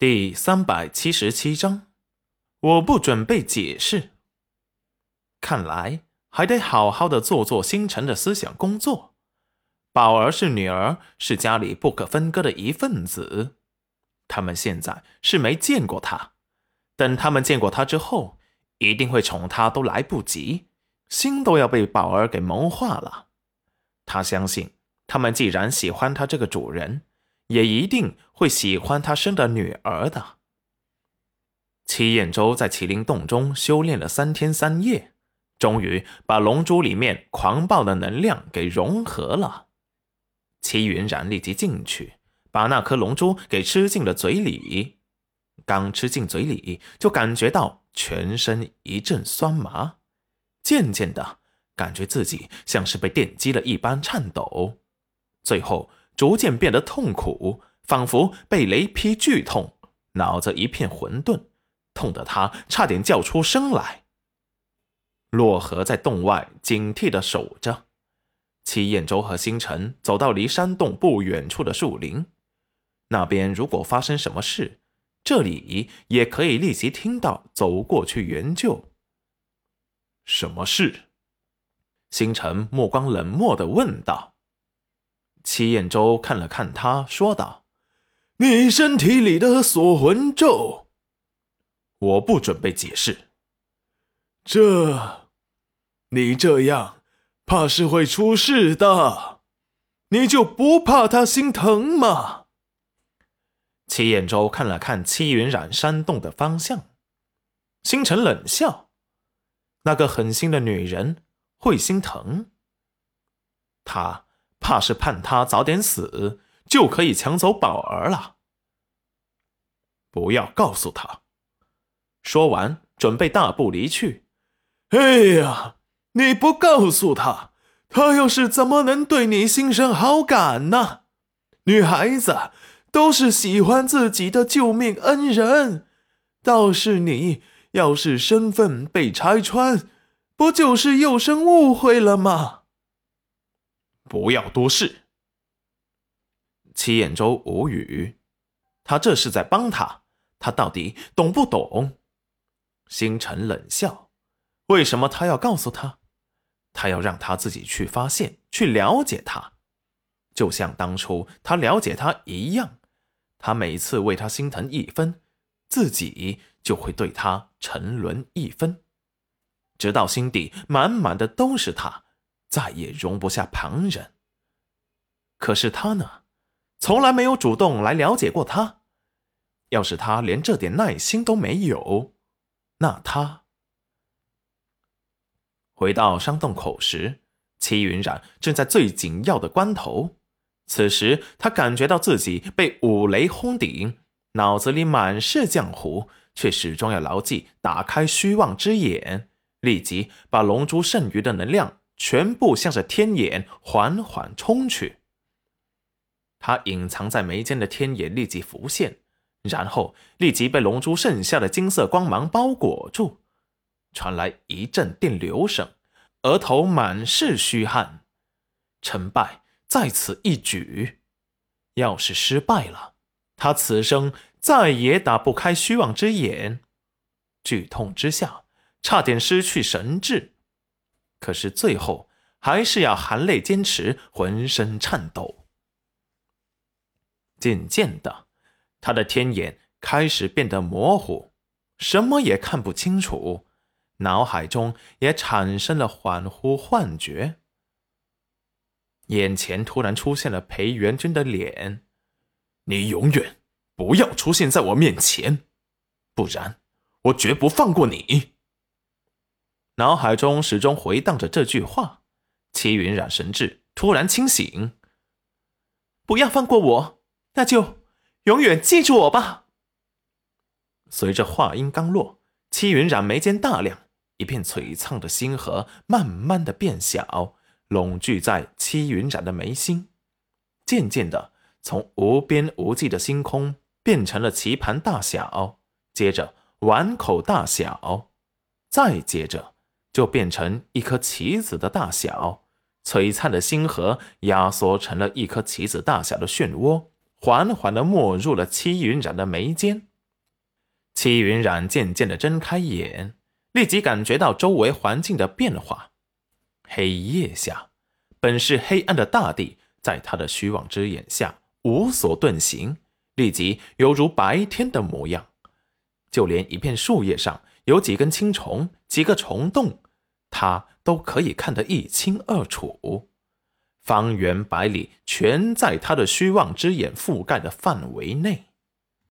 第三百七十七章，我不准备解释。看来还得好好的做做星辰的思想工作。宝儿是女儿，是家里不可分割的一份子。他们现在是没见过她，等他们见过她之后，一定会宠她都来不及，心都要被宝儿给萌化了。他相信，他们既然喜欢他这个主人。也一定会喜欢他生的女儿的。齐彦周在麒麟洞中修炼了三天三夜，终于把龙珠里面狂暴的能量给融合了。齐云然立即进去，把那颗龙珠给吃进了嘴里。刚吃进嘴里，就感觉到全身一阵酸麻，渐渐的感觉自己像是被电击了一般颤抖，最后。逐渐变得痛苦，仿佛被雷劈剧痛，脑子一片混沌，痛得他差点叫出声来。洛河在洞外警惕地守着，齐彦周和星辰走到离山洞不远处的树林，那边如果发生什么事，这里也可以立即听到，走过去援救。什么事？星辰目光冷漠地问道。齐彦周看了看他，说道：“你身体里的锁魂咒，我不准备解释。这，你这样，怕是会出事的。你就不怕他心疼吗？”齐彦周看了看戚云染山洞的方向，星辰冷笑：“那个狠心的女人会心疼他。”怕是盼他早点死，就可以抢走宝儿了。不要告诉他。说完，准备大步离去。哎呀，你不告诉他，他又是怎么能对你心生好感呢？女孩子都是喜欢自己的救命恩人，倒是你，要是身份被拆穿，不就是又生误会了吗？不要多事。齐彦周无语，他这是在帮他，他到底懂不懂？星辰冷笑，为什么他要告诉他？他要让他自己去发现，去了解他，就像当初他了解他一样。他每次为他心疼一分，自己就会对他沉沦一分，直到心底满满的都是他。再也容不下旁人。可是他呢，从来没有主动来了解过他。要是他连这点耐心都没有，那他……回到山洞口时，齐云染正在最紧要的关头。此时他感觉到自己被五雷轰顶，脑子里满是浆糊，却始终要牢记打开虚妄之眼，立即把龙珠剩余的能量。全部向着天眼缓缓冲去。他隐藏在眉间的天眼立即浮现，然后立即被龙珠剩下的金色光芒包裹住，传来一阵电流声，额头满是虚汗。成败在此一举，要是失败了，他此生再也打不开虚妄之眼。剧痛之下，差点失去神智。可是最后还是要含泪坚持，浑身颤抖。渐渐的，他的天眼开始变得模糊，什么也看不清楚，脑海中也产生了恍惚幻觉。眼前突然出现了裴元君的脸：“你永远不要出现在我面前，不然我绝不放过你。”脑海中始终回荡着这句话，齐云染神智突然清醒。不要放过我，那就永远记住我吧。随着话音刚落，齐云染眉间大亮，一片璀璨的星河慢慢的变小，拢聚在齐云染的眉心，渐渐的从无边无际的星空变成了棋盘大小，接着碗口大小，再接着。就变成一颗棋子的大小，璀璨的星河压缩成了一颗棋子大小的漩涡，缓缓地没入了戚云染的眉间。戚云染渐渐地睁开眼，立即感觉到周围环境的变化。黑夜下，本是黑暗的大地，在他的虚妄之眼下无所遁形，立即犹如白天的模样。就连一片树叶上有几根青虫、几个虫洞，他都可以看得一清二楚。方圆百里全在他的虚妄之眼覆盖的范围内。